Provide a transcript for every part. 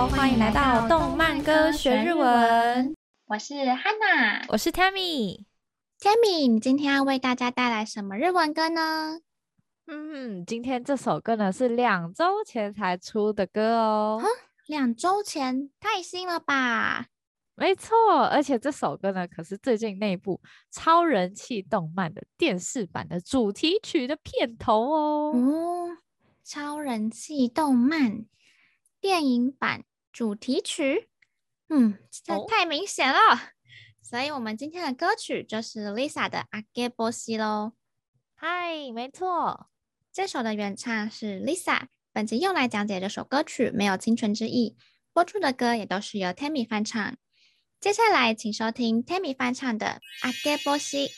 好，欢迎来到动漫歌学日文。我是 Hanna，我是 Tammy。Tammy，你今天要为大家带来什么日文歌呢？嗯，今天这首歌呢是两周前才出的歌哦。两周前，太新了吧？没错，而且这首歌呢可是最近那部超人气动漫的电视版的主题曲的片头哦。哦，超人气动漫。电影版主题曲，嗯，这太明显了。哦、所以，我们今天的歌曲就是 Lisa 的《あけぼし》喽。嗨，没错，这首的原唱是 Lisa。本集用来讲解这首歌曲没有侵权之意，播出的歌也都是由 Tammy 翻唱。接下来，请收听 Tammy 翻唱的《あけぼし》。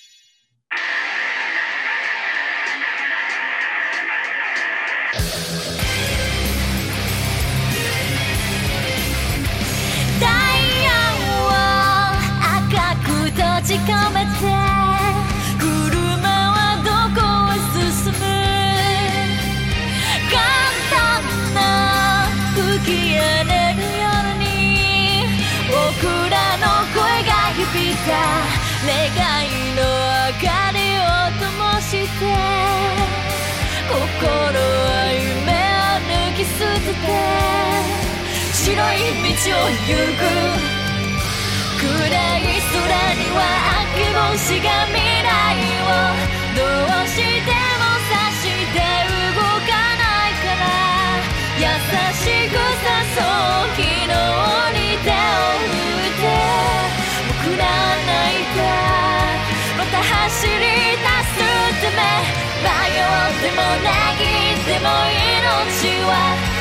い道を行く暗い空にはあけぼしが未来をどうしても指して动かないから优しく诱う昨日に手を振って仆ら泣いたまた走り出すため迷っても叹いても命は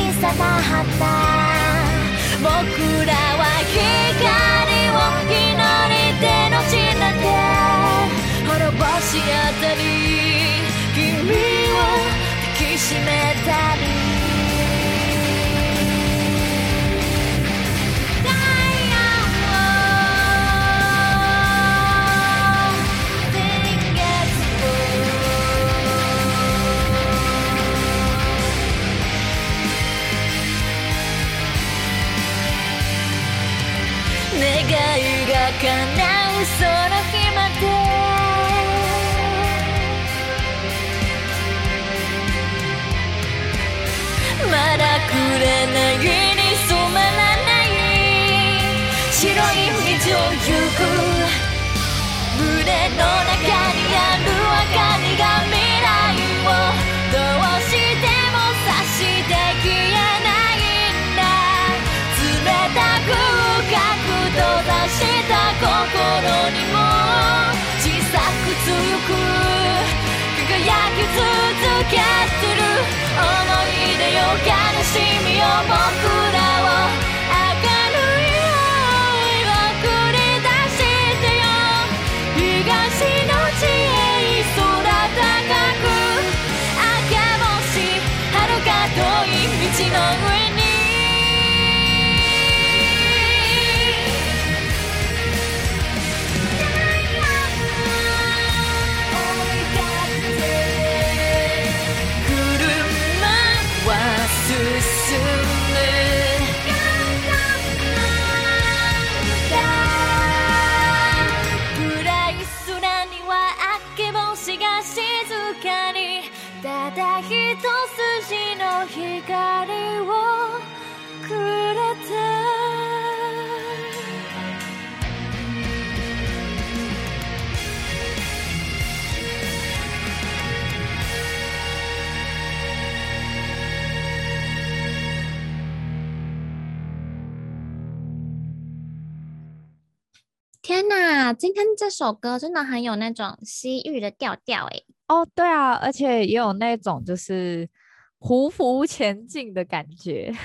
小さな旗僕らは光を祈り手の血なで滅ぼし合たりうその日までまだくれないのにも小さく強く輝き続けする。思い出を悲しみを僕ら天呐今天这首歌真的很有那种西域的调调诶哦对啊而且也有那种就是匍匐前进的感觉。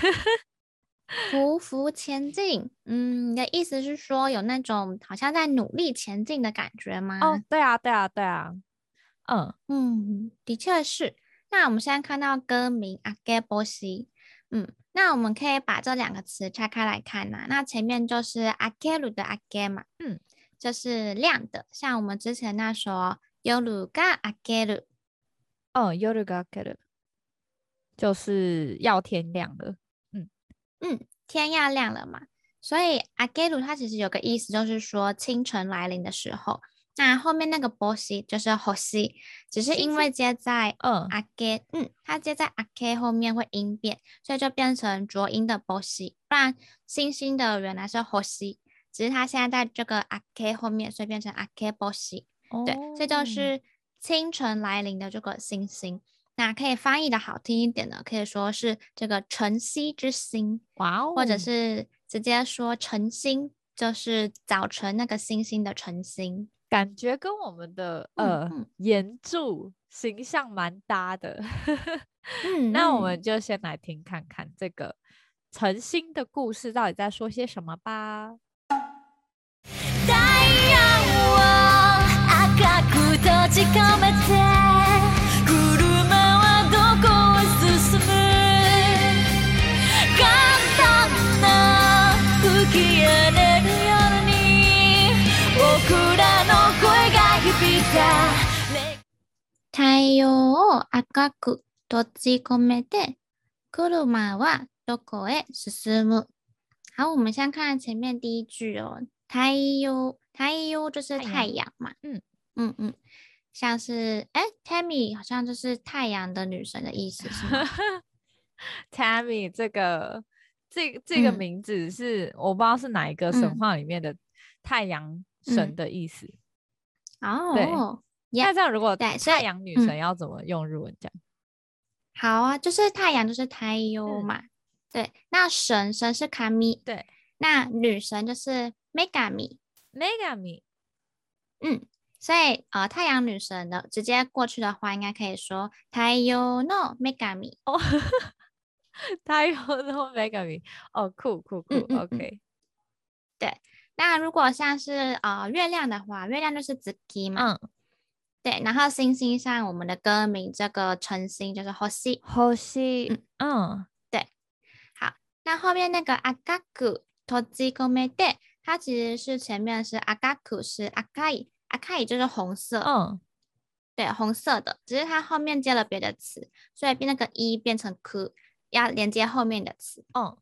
匍匐前进，嗯，你的意思是说有那种好像在努力前进的感觉吗？哦，对啊，对啊，对啊，嗯嗯，的确是。那我们现在看到歌名阿给波西，嗯，那我们可以把这两个词拆开来看呐、啊。那前面就是阿给鲁的阿给嘛，嗯，就是亮的，像我们之前那首夜が明ける，哦，夜が明ける， 就是要天亮了。嗯嗯，天要亮了嘛，所以阿盖鲁它其实有个意思，就是说清晨来临的时候。那后面那个波西就是火西，只是因为接在 嗯阿给，嗯，它接在阿盖后面会音变，所以就变成浊音的波西。不然星星的原来是火西，只是它现在在这个阿盖后面，所以变成阿盖波西。对，这就是清晨来临的这个星星。那可以翻译的好听一点呢，可以说是这个晨曦之星，哇哦，或者是直接说晨星，就是早晨那个星星的晨星，感觉跟我们的呃岩柱形象蛮搭的。嗯，那我们就先来听看看这个晨星的故事到底在说些什么吧。太を赤く闭じ込めて、车はどこへ进む？好，我们先看前面第一句哦。太阳，太阳就是太阳嘛。嗯嗯嗯，像是哎，Tammy 好像就是太阳的女神的意思是吗？Tammy 这个这这个名字是、嗯、我不知道是哪一个神话里面的太阳神的意思。哦、嗯，对。 那这样，如果太阳女神要怎么用日文讲？嗯、好啊，就是太阳就是太阳嘛、嗯。对，那神神是卡米，对，那女神就是 megami megami，。嗯，所以呃，太阳女神的直接过去的话，应该可以说 太阳の梅嘎米。哦，酷酷酷。OK。对，那如果像是呃月亮的话，月亮就是 zuki 嘛。嗯。对，然后星星上我们的歌名，这个晨星就是火星，火星，嗯。嗯，对，好，那后面那个阿嘎古托吉科梅德，它其实是前面是阿嘎古是阿卡伊，阿卡伊就是红色，嗯，对，红色的，只是它后面接了别的词，所以变那个一变成库，要连接后面的词，嗯，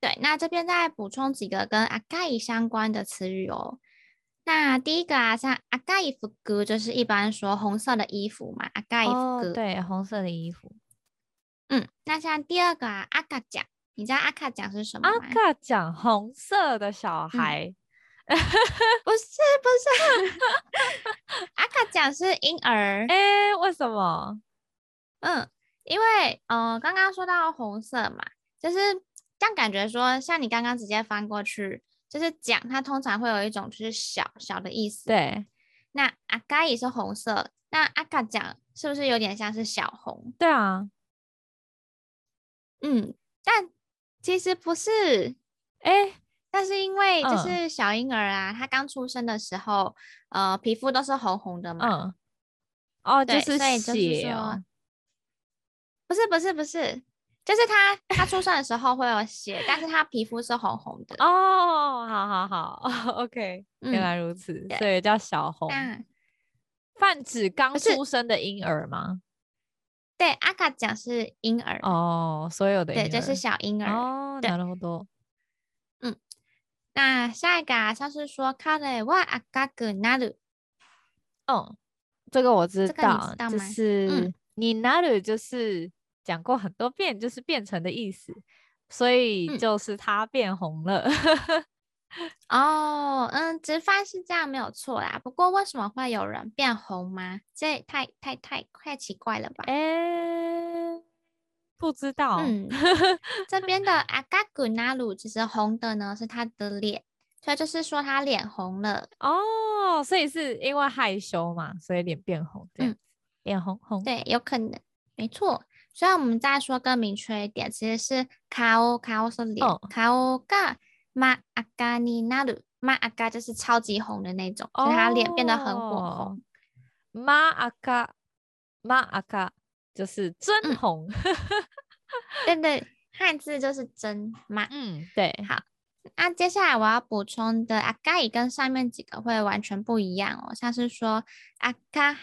对，那这边再补充几个跟 agai 相关的词语哦。那第一个啊，像阿嘎伊夫哥，就是一般说红色的衣服嘛，阿嘎伊夫哥，对，红色的衣服。嗯，那像第二个啊，阿卡酱，你知道阿卡酱是什么吗？阿卡酱，红色的小孩，嗯、不是不是，阿卡讲是婴儿。哎、欸，为什么？嗯，因为呃，刚刚说到红色嘛，就是这样感觉说，像你刚刚直接翻过去。就是讲，它通常会有一种就是小小的意思。对，那阿嘎也是红色，那阿嘎讲是不是有点像是小红？对啊，嗯，但其实不是，哎、欸，但是因为就是小婴儿啊，他、嗯、刚出生的时候，呃，皮肤都是红红的嘛。嗯。哦，就是血哦。不是不是不是。就是他，他出生的时候会有血，但是他皮肤是红红的。哦，好好好，OK，原来如此，嗯、所以叫小红。泛指刚出生的婴儿吗？对，阿卡讲是婴儿。哦，所有的。对，就是小婴儿。哦，那么多。嗯，那下一个啊，像是说卡雷瓦阿卡格纳鲁。哦，这个我知道，这个、知道？就是你纳鲁就是。讲过很多遍，就是变成的意思，所以就是他变红了。嗯、哦，嗯，直翻是这样没有错啦。不过为什么会有人变红吗？这太太太太奇怪了吧？哎、欸，不知道。嗯，这边的阿嘎古纳鲁其实红的呢是他的脸，所以就是说他脸红了哦，所以是因为害羞嘛，所以脸变红这样，嗯，脸红红，对，有可能，没错。所以我们再说更明确一点，其实是颜颜是脸，哦、颜が真赤になる，真赤就是超级红的那种，哦、所以他脸变得很火红。真赤真赤就是真红，嗯、对对，汉字就是真嘛。嗯，对。好，那接下来我要补充的赤い跟上面几个会完全不一样哦，像是说赤裸，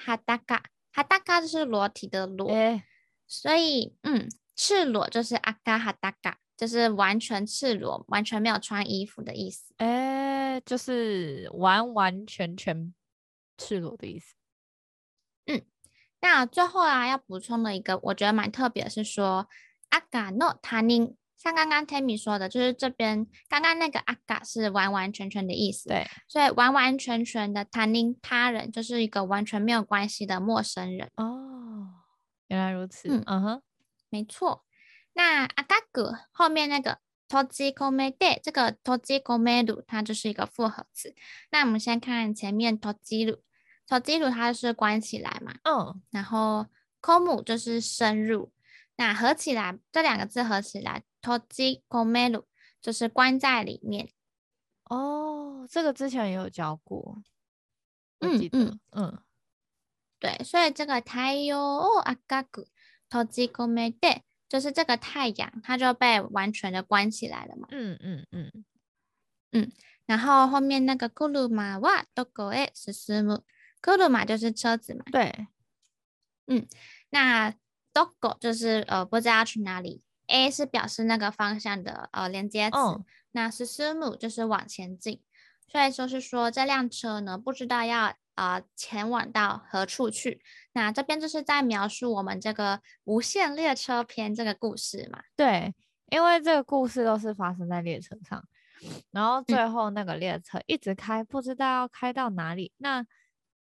裸就是裸体的裸。欸 所以，嗯，赤裸就是阿嘎哈达嘎，就是完全赤裸，完全没有穿衣服的意思。哎，就是完完全全赤裸的意思。嗯，那最后啊，要补充的一个，我觉得蛮特别的是说，阿嘎诺他宁，像刚刚 Tammy 说的，就是这边刚刚那个阿嘎是完完全全的意思。对，所以完完全全的他人，他人就是一个完全没有关系的陌生人。哦。原来如此，嗯哼，没错。那赤く后面那个闭じ込めて，这个闭じ込める它就是一个复合词。那我们先看前面闭じる，闭じる它是关起来嘛，嗯，然后込む就是深入，那合起来这两个字合起来闭じ込める就是关在里面。哦，这个之前也有教过，嗯嗯嗯。 对，所以这个太阳を赤く闭じ込めて，就是这个太阳，它就被完全的关起来了嘛。嗯嗯嗯嗯。然后后面那个车はどこへ进む？车就是车子嘛。对。嗯，那どこ就是呃不知道要去哪里，A 是表示那个方向的呃连接词，哦、那进む就是往前进，所以说是说这辆车呢不知道要。 啊、呃，前往到何处去？那这边就是在描述我们这个无限列车篇这个故事嘛？对，因为这个故事都是发生在列车上，然后最后那个列车一直开，嗯、不知道要开到哪里。那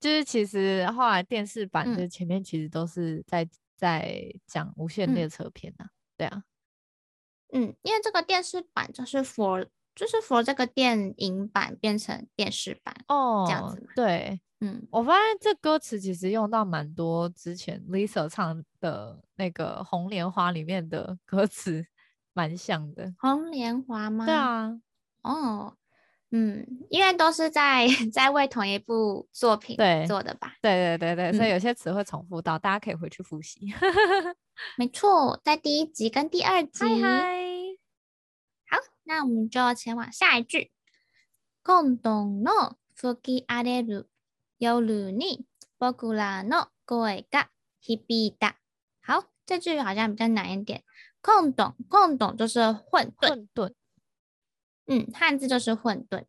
就是其实后来电视版的前面其实都是在、嗯、在讲无限列车篇啊。对啊，嗯，因为这个电视版就是 for 就是 for 这个电影版变成电视版哦，这样子嘛。对。嗯，我发现这歌词其实用到蛮多之前 Lisa 唱的那个《红莲华》里面的歌词，蛮像的。红莲华吗？对啊，哦，嗯，因为都是在在为同一部作品做的吧？对对对对，所以有些词会重复到，嗯、大家可以回去复习。没错，在第一集跟第二集。嗨嗨，好，那我们就前往下一句。今度の吹き荒れる 夜に仆らの声が响いた。好，这句好像比较难一点。混沌，混沌就是混沌。混沌。嗯，汉字就是混沌。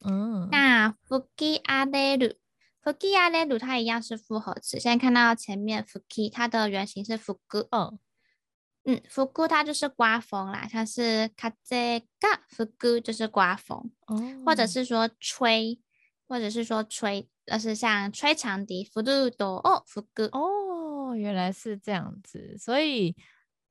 嗯。那吹き荒れる，吹き荒れる它一样是复合词。现在看到前面吹き，它的原型是吹く。嗯。嗯，吹く它就是刮风啦，它是风が吹く就是刮风。哦。或者是说吹，或者是说吹。 就是像吹长笛，福嘟多哦，福哥哦，原来是这样子，所以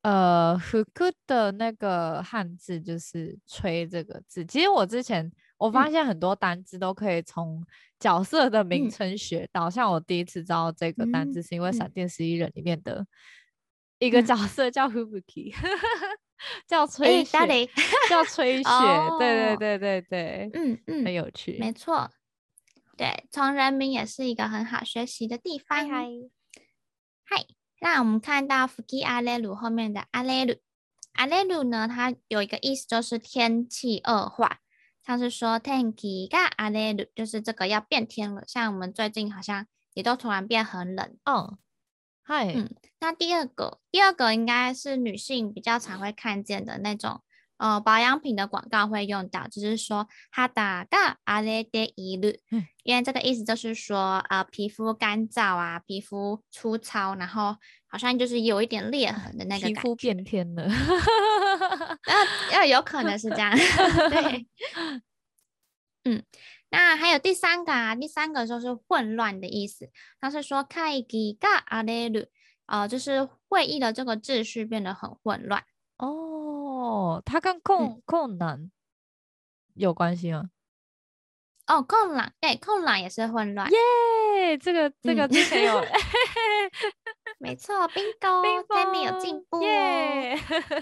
呃，福哥的那个汉字就是“吹”这个字。其实我之前我发现很多单字都可以从角色的名称学到，嗯、像我第一次知道这个单字是因为《闪电十一人》里面的一个角色叫 Hubuki，嗯、叫吹雪，欸、叫吹 雪，哦、对对对对对，嗯嗯，很有趣，没错。对，从人名也是一个很好学习的地方。嗨，嗨，那我们看到吹き荒れる后面的荒れる，荒れる呢，它有一个意思就是天气恶化，像是说天気が荒れる，就是这个要变天了。像我们最近好像也都突然变很冷。哦，嗨，嗯，那第二个，第二个应该是女性比较常会看见的那种。 呃，保养品的广告会用到，就是说肌が荒れている，因为这个意思就是说，呃，皮肤干燥啊，皮肤粗糙，然后好像就是有一点裂痕的那个感觉。皮肤变天了，要要有可能是这样。对，嗯，那还有第三个啊，第三个就是混乱的意思，它是说会议が荒れる，呃，就是会议的这个秩序变得很混乱。 哦。哦，它跟控控难有关系吗？哦，空朗，对，空朗也是混乱。耶，这个这个之前有，嗯、没错，bingo，Tammy 有进步耶。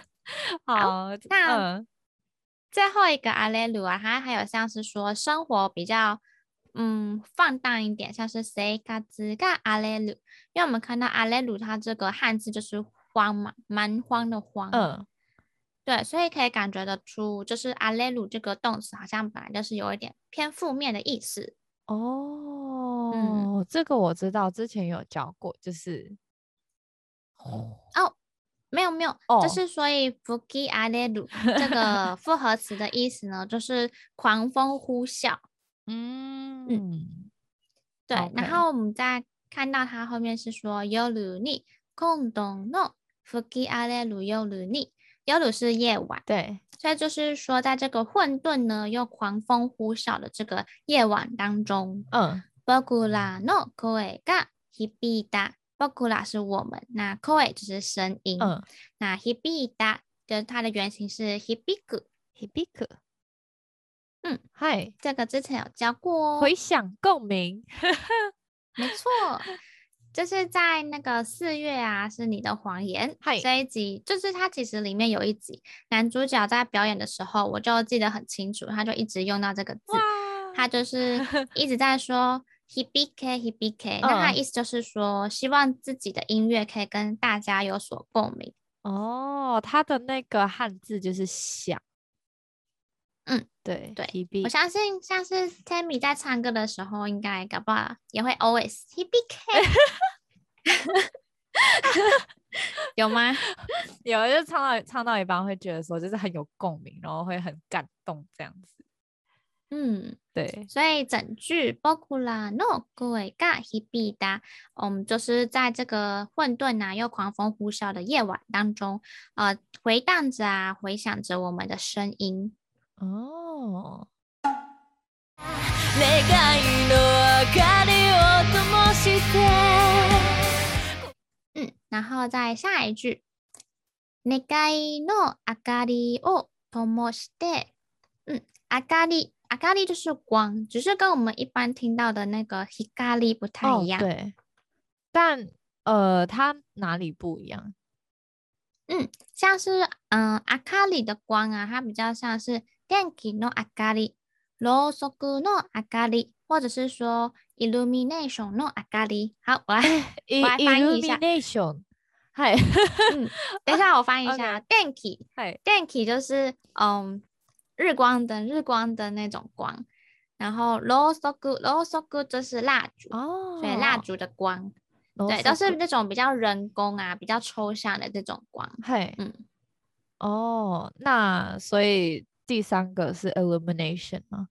好，好，那、嗯、最后一个阿雷鲁啊，它还有像是说生活比较嗯放荡一点，像是谁嘎子嘎阿雷鲁，因为我们看到阿雷鲁它这个汉字就是荒嘛，蛮荒的荒。嗯。对，所以可以感觉得出，就是阿雷鲁这个动词好像本来就是有一点偏负面的意思哦。嗯，这个我知道，之前有教过，就是哦，哦，没有没有，哦、就是所以吹き荒れる这个复合词的意思呢，就是狂风呼啸。嗯嗯，对。Okay. 然后我们再看到它后面是说夜に今度の吹き荒れ る夜に。夜鲁是夜晚，对，所以就是说，在这个混沌呢又狂风呼啸的这个夜晚当中，嗯，仆らの声が响いた，仆ら是我们，那声就是声音，嗯，那响いた就是它的原型是响く，响く，嗯，嗨，这个之前有教过哦，回响共鸣，没错。 就是在那个四月啊，是你的谎言。这一集就是他其实里面有一集男主角在表演的时候，我就记得很清楚，他就一直用到这个字，他就是 一直在说 hibike hibike，那他意思就是说希望自己的音乐可以跟大家有所共鸣。哦，他的那个汉字就是响。嗯，对对，我相信像是 Tammy 在唱歌的时候，应该搞不好也会 always hibike，有吗？有，就唱到唱到一半会觉得说，就是很有共鸣，然后会很感动这样子。嗯，对，所以整句仆らの声が响いた，嗯，就是在这个混沌啊又狂风呼啸的夜晚当中，呃，回荡着啊，回响着我们的声音。 哦，嗯，然后再下一句，愿いの明かりを灯して，嗯，明かり，明かり就是光，只是跟我们一般听到的那个光不太一样。哦、对，但呃，它哪里不一样？嗯，像是嗯，明かり的光啊，它比较像是。 电気の明かり、ろうそくの明かり，或者是说 illumination の明かり。好，我来我来翻译一下。illumination，嗨，嗯，等一下我翻译一下。电気，嗨，电気就是嗯日光灯、日光灯那种光。然后ろうそく、ろうそく就是蜡烛，哦，所以蜡烛的光，对，都是那种比较人工啊、比较抽象的这种光。嗨，嗯，哦，那所以。 第三个是 illumination 吗？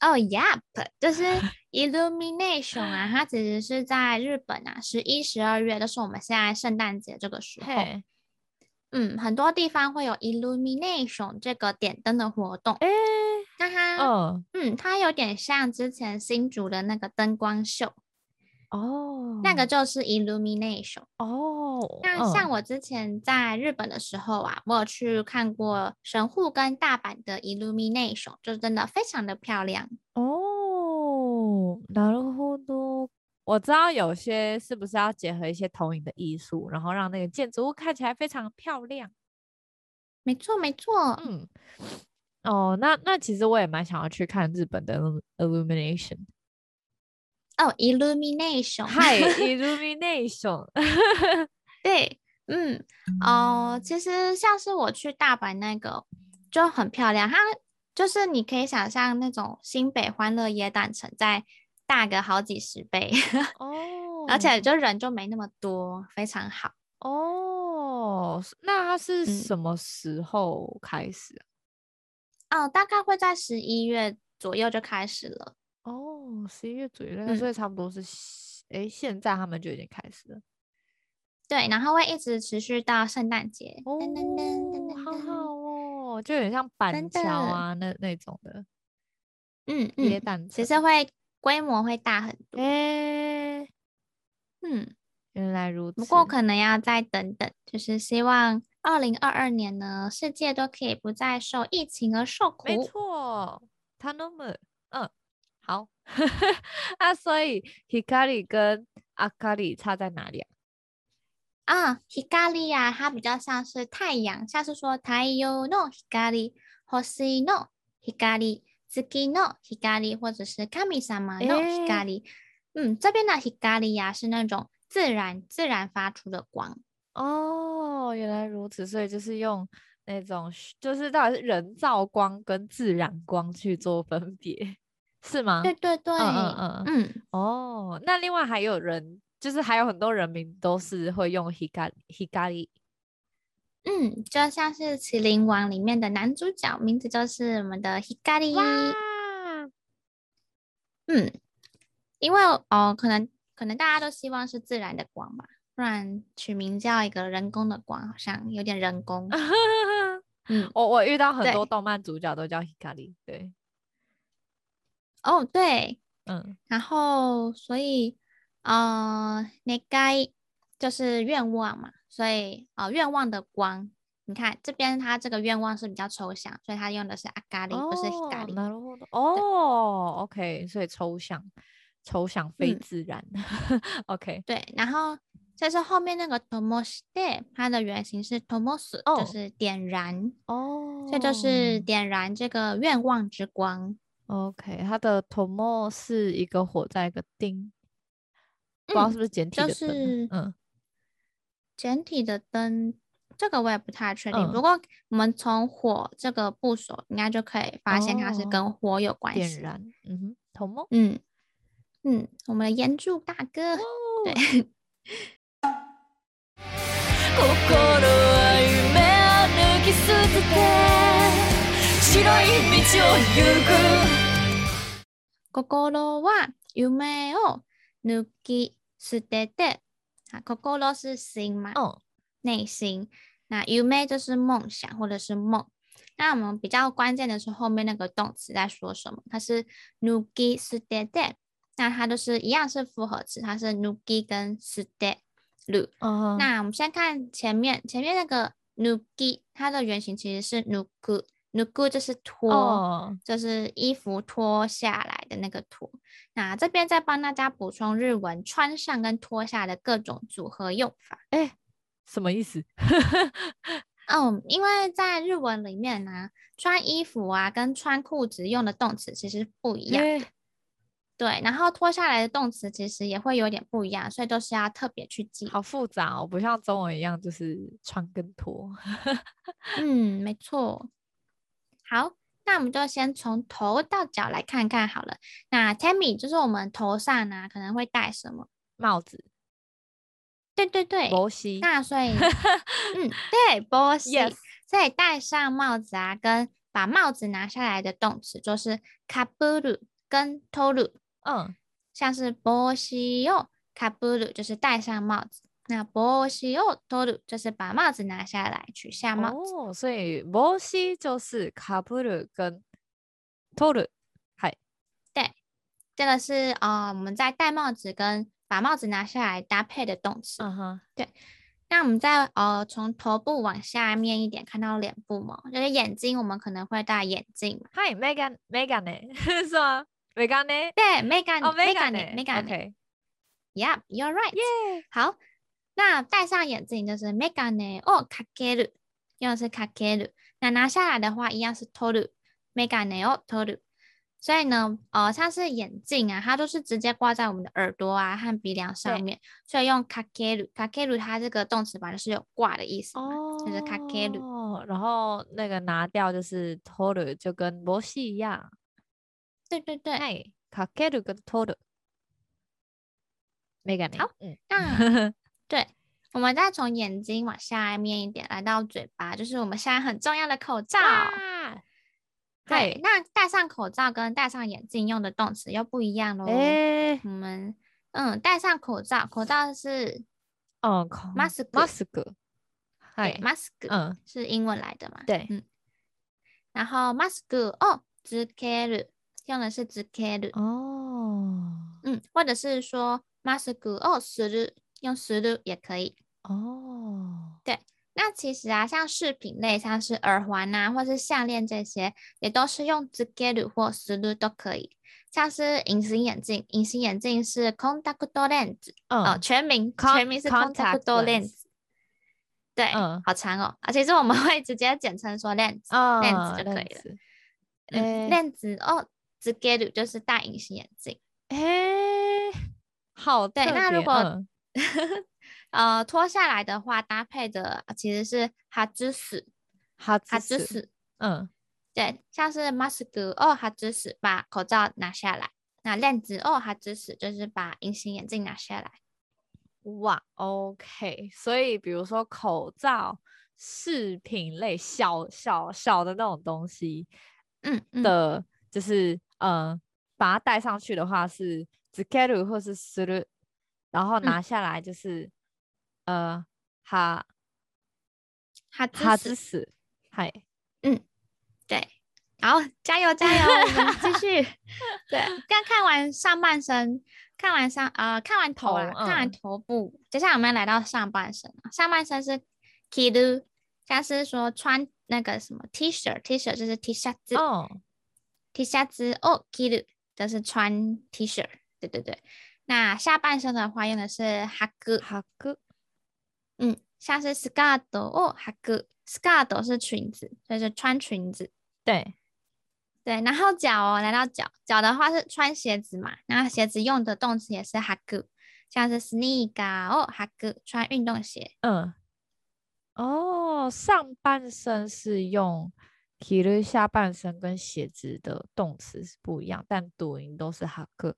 哦、oh,，Yep，就是 illumination 啊，它其实是在日本啊，十一、十二月就是我们现在圣诞节这个时候。Hey. 嗯，很多地方会有 illumination 这个点灯的活动。哎、欸，那它，oh. 嗯，它有点像之前新竹的那个灯光秀。哦，oh, 那个就是 illumination 哦。Oh, 那像我之前在日本的时候啊，我有去看过神户跟大阪的 illumination，就真的非常的漂亮哦。なるほど，我知道有些是不是要结合一些投影的艺术，然后让那个建筑物看起来非常漂亮。没错，没错。嗯，哦，那那其实我也蛮想要去看日本的 illumination。 哦、，illumination，对，嗯，哦、呃，其实像是我去大阪那个就很漂亮，它就是你可以想象那种新北欢乐耶蛋城再大个好几十倍哦，oh. 而且就人就没那么多，非常好哦。Oh. 那它是什么时候开始？哦、嗯，oh, 大概会在十一月左右就开始了。哦，十一月左右，嗯、所以差不多是，哎，现在他们就已经开始了。对，然后会一直持续到圣诞节。哦，噔噔噔噔好好哦，就有点像板桥啊那那种的。嗯嗯，其实会规模会大很多。哎，嗯，原来如此。不过可能要再等等，就是希望二零二二年呢，世界都可以不再受疫情而受苦。没错，他那么。嗯，好。那所以 hikari 跟 akari 差在哪里啊？啊，hikari 呀，它比较像是太阳，像是说太阳の光、星の光、月の光，或者是神様の光。嗯，这边的 hikari 呀是那种自然自然发出的光。哦，原来如此，所以就是用那种，就是到底是人造光跟自然光去做分别， 是吗？对对对，嗯嗯嗯嗯。哦，那另外还有人，就是还有很多人名都是会用 hikari hikari。嗯，就像是《麒麟王》里面的男主角，名字就是我们的 hikari。哇。嗯，因为哦，可能可能大家都希望是自然的光吧。不然取名叫一个人工的光，好像有点人工。嗯，我我遇到很多动漫主角都叫 Hikari，对。哦，对，嗯，然后所以呃，那该就是愿望嘛，所以呃，愿望的光，你看这边它这个愿望是比较抽象，所以它用的是阿咖喱，不是 Hikari。哦，OK，所以抽象，抽象非自然。嗯、OK，对，然后。但是后面那个 Tomoshite，它的原型是 Tomosu，、oh. 就是点燃哦，这、oh. 就是点燃这个愿望之光。OK，它的 Tomo 是一个火在一个丁，不知道是不是简体的灯？就是嗯，简体的灯，这个我也不太确定。嗯、不过我们从火这个部首，应该就可以发现它是跟火有关系。点燃，嗯哼，Tomo，嗯嗯，我们的炎柱大哥，oh. 对。心は梦を抜き舍てて 白い道を行く心は梦を抜き舍てて啊，心是心嘛，哦，内心。那梦就是梦想或者是梦。那我们比较关键的是后面那个动词在说什么？它是抜き舍てて，那它都是一样是复合词，它是抜き跟舍て。Uh huh. 那我们先看前面，前面那个 nuki，它的原型其实是 Nuku，nuku 就是脱，oh. 就是衣服脱下来的那个脱。那这边再帮大家补充日文穿上跟脱下的各种组合用法。哎，什么意思？嗯，因为在日文里面呢、啊，穿衣服啊跟穿裤子用的动词其实不一样。欸对，然后脱下来的动词其实也会有点不一样，所以都是要特别去记。好复杂哦，不像中文一样，就是穿跟脱。嗯，没错。好，那我们就先从头到脚来看看好了。那 Tammy 就是我们头上呢可能会戴什么？帽子。对对对，帽子。那所以，嗯，对，帽子。Yes。所以戴上帽子啊，跟把帽子拿下来的动词就是かぶる跟取る。嗯，像是帽子をかぶる，就是戴上帽子。 那帽子を取る，就是把帽子拿下来，取下帽子。哦，所以帽子就是かぶる跟取る。嗨，对，这个是啊、呃，我们在戴帽子跟把帽子拿下来搭配的动词。嗯哼，对。那我们再呃从头部往下面一点，看到脸部嘛，就是眼睛，我们可能会戴眼镜。嗨，Megan，Megan 呢？是吗？メガネ？对，メガネ。哦，メガネ，メガネ。OK。Yeah，you're right。耶。好， 那戴上眼镜就是メガネをかける，用的是かける。那拿下来的话，一样是取る，メガネを取る。所以呢，呃，像是眼镜啊，它都是直接挂在我们的耳朵啊和鼻梁上面，所以用かける，かける它这个动词本来就是有挂的意思哦，就是かける。然后那个拿掉就是取る，就跟帽子一样。对对对，哎，かける跟取る，没感觉。好，嗯，那 对，我们再从眼睛往下面一点，来到嘴巴，就是我们现在很重要的口罩。对，那戴上口罩跟戴上眼镜用的动词又不一样喽。哎，我们嗯，戴上口罩，口罩是哦，マスク，マスク，对，マスク，嗯，是英文来的嘛？对，嗯，然后マスクをつける。用的是つける哦，嗯，或者是说マスクをする， 用する也可以哦。对， 那其实啊，像饰品类，像是耳环啊，或是项链这些，也都是用つける或する都可以。像是隐形眼镜，隐形眼镜是 contact lens，嗯、哦，全名全名是 contact lens。对，嗯，好长哦。啊，其实我们会直接简称说 lens，lens、哦、lens 就可以了。嗯，lens 哦，つける就是戴隐形眼镜。哎，好，对。那如果、嗯、 呃脱下来的话，搭配的其实是はずす，はずす，嗯。对，像是 mask 哦，它只是把口罩拿下来；那 lens 哦，它只是就是把隐形眼镜拿下来。哇，OK，所以比如说口罩、饰品类小小小的那种东西，嗯，嗯的，就是嗯，把它戴上去的话是つける或是する， 然后拿下来就是、嗯、呃，ははずす，嗨，嗯。对，好，加油加油，我们继续。对，刚看完上半身，看完上呃，看完头了，看完头部，嗯、接下来我们要来到上半身。上半身是 kidu，像是说穿那个什么 T 恤，T 恤就是 T 恤子哦，T 恤子哦，kidu 就是穿 T 恤。对对对， 那下半身的话用的是 haku，haku，嗯，像是 skirt 哦，haku，skirt 是裙子，就是穿裙子。对，对，然后脚哦，来到脚，脚的话是穿鞋子嘛，然后鞋子用的动词也是はく，像是 sneaker 哦，はく，穿运动鞋。嗯，哦，上半身是用着る，下半身跟鞋子的动词是不一样，但读音都是はく。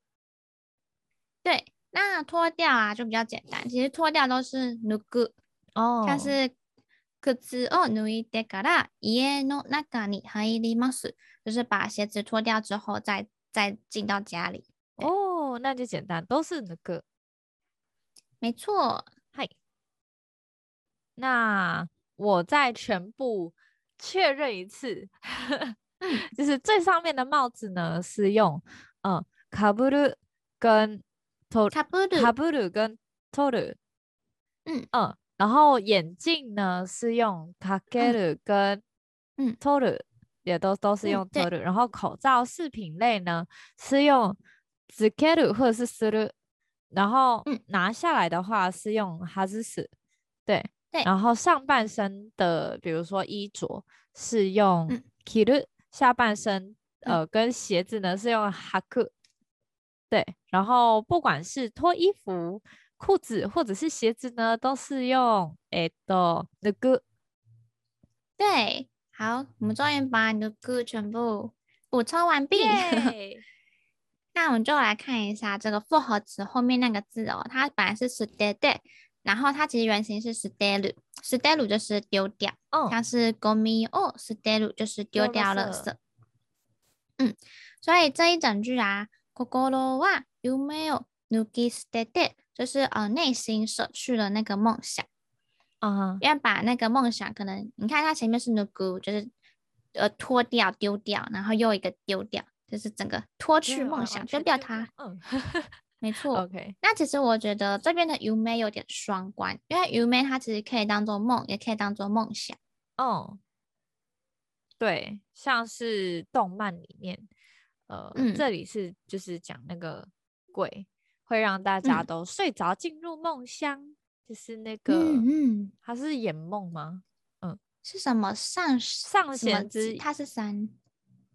对，那脱掉啊就比较简单，其实脱掉都是脱ぐ，哦，像是。靴を脱いでから家の中に入ります，就是把鞋子脱掉之后再再进到家里。哦，那就简单，都是那个。没错，嗨。那我再全部确认一次，就是最上面的帽子呢是用嗯かぶる跟 とかぶるかぶる跟取る，嗯嗯。然后眼镜呢是用かける跟嗯取る，也都都是用取る。然后口罩饰品类呢是用つける或者是する。然后拿下来的话是用はずす。对对。然后上半身的，比如说衣着是用着る，下半身呃跟鞋子呢是用はく。 对。然后不管是脱衣服。裤子或者是鞋子呢，都是用诶的那个。对，好，我们终于把那个全部补充完毕。那我们就来看一下这个复合词后面那个字哦，它本来是舍てて，然后它其实原型是舍てる，舍てる就是丢掉，哦，像是ゴミを舍てる就是丢掉了色。嗯，所以这一整句啊， 心は梦を抜き舍てて。就是呃，内心舍去了那个梦想，啊、uh，huh. 因为把那个梦想，可能你看它前面是那个，就是呃脱掉、丢掉，然后又一个丢掉，就是整个脱去梦想，丢掉它。嗯，没错。OK，那其实我觉得这边的梦有点双关，因为梦它其实可以当做梦，也可以当做梦想。哦，对，像是动漫里面， 呃，嗯、这里是就是讲那个鬼。会让大家都睡着，进入梦乡，嗯、就是那个，嗯，它是眼梦吗？嗯，是什么上上弦之？它是三，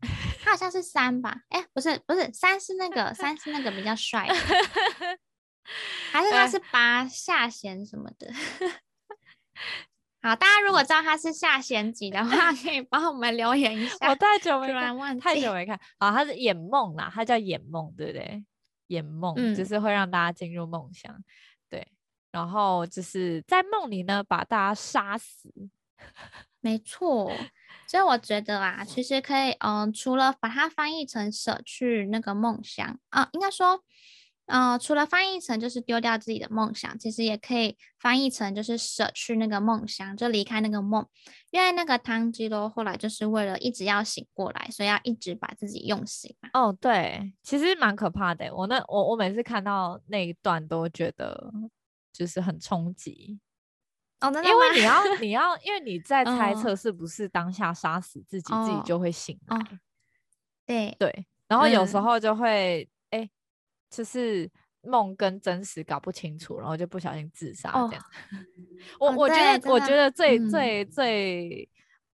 它好像是三吧？哎，不是，不是三，是那个三是那个比较帅的，还是他是八下弦什么的？好，大家如果知道他是下弦几的话，可以帮我们留言一下。我太久没看，太久没看。好，他是眼梦啦，他叫眼梦，对不对？眼梦、嗯、就是会让大家进入梦乡，对，然后就是在梦里呢把大家杀死，没错。所以我觉得啊，其实可以，嗯、呃，除了把它翻译成舍去那个梦想啊，应该说。嗯、呃，除了翻译成就是丢掉自己的梦想，其实也可以翻译成就是舍去那个梦想，就离开那个梦。因为那个汤基罗后来就是为了一直要醒过来，所以要一直把自己用醒。哦，对，其实蛮可怕的。我那我我每次看到那一段都觉得就是很冲击。哦，因为你要你要，因为你在猜测是不是当下杀死自己，自己就会醒来。对对，然后有时候就会哎，就是梦跟真实搞不清楚，然后就不小心自杀这样。我我觉得我觉得最最最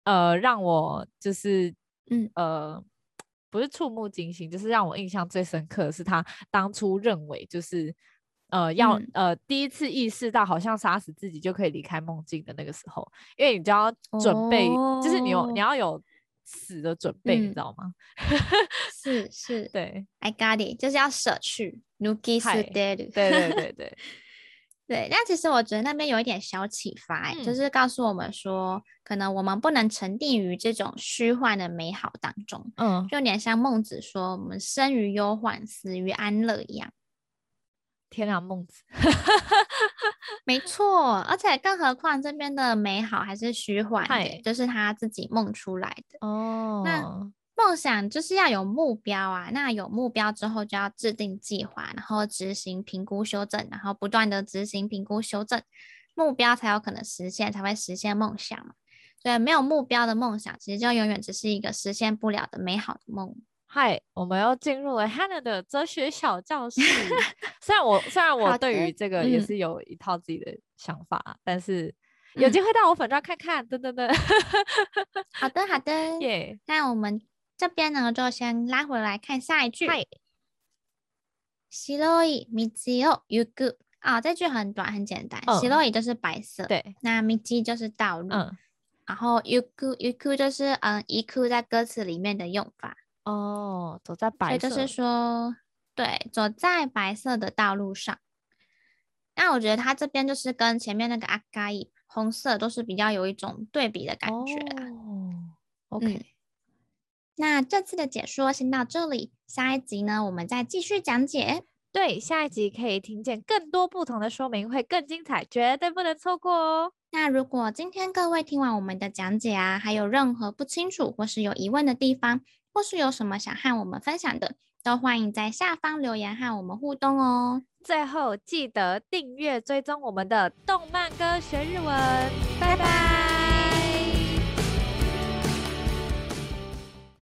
呃让我就是嗯呃。不是触目惊心，就是让我印象最深刻的是他当初认为就是，呃，要、嗯、呃第一次意识到好像杀死自己就可以离开梦境的那个时候，因为你就要准备，哦、就是你有你要有死的准备，嗯、你知道吗？是是，对，I got it，就是要舍去，nuki s dead，对对对对。对对，但 其实我觉得那边有一点小启发，嗯、就是告诉我们说，可能我们不能沉溺于这种虚幻的美好当中，嗯，就有点像孟子说，我们生于忧患，死于安乐一样。天啊，孟子，没错，而且更何况这边的美好还是虚幻的，就是他自己梦出来的哦。那梦想就是要有目标啊，那有目标之后就要制定计划，然后执行、评估、修正，然后不断的执行、评估、修正，目标才有可能实现，才会实现梦想嘛。所以没有目标的梦想，其实就永远只是一个实现不了的美好的梦。嗨，我们又进入了 Hannah 的哲学小教室。虽然我虽然我对于这个也是有一套自己的想法，嗯、但是有机会到我粉专看看，等等等。好的，好的，耶。Yeah. 那我们。这边呢，就先拉回来看下一句。白い道を行く啊，这句很短很简单。白い就是白色，对。那道就是道路，嗯。然后行く行く就是嗯，行く在歌词里面的用法。 哦，走在白色，所以就是说，对，走在白色的道路上。那我觉得它这边就是跟前面那个阿嘎伊红色都是比较有一种对比的感觉。哦，OK。嗯那这次的解说先到这里，下一集呢，我们再继续讲解。对，下一集可以听见更多不同的说明，会更精彩，绝对不能错过哦。那如果今天各位听完我们的讲解啊，还有任何不清楚或是有疑问的地方，或是有什么想和我们分享的，都欢迎在下方留言和我们互动哦。最后记得订阅追踪我们的动漫歌学日文，拜拜。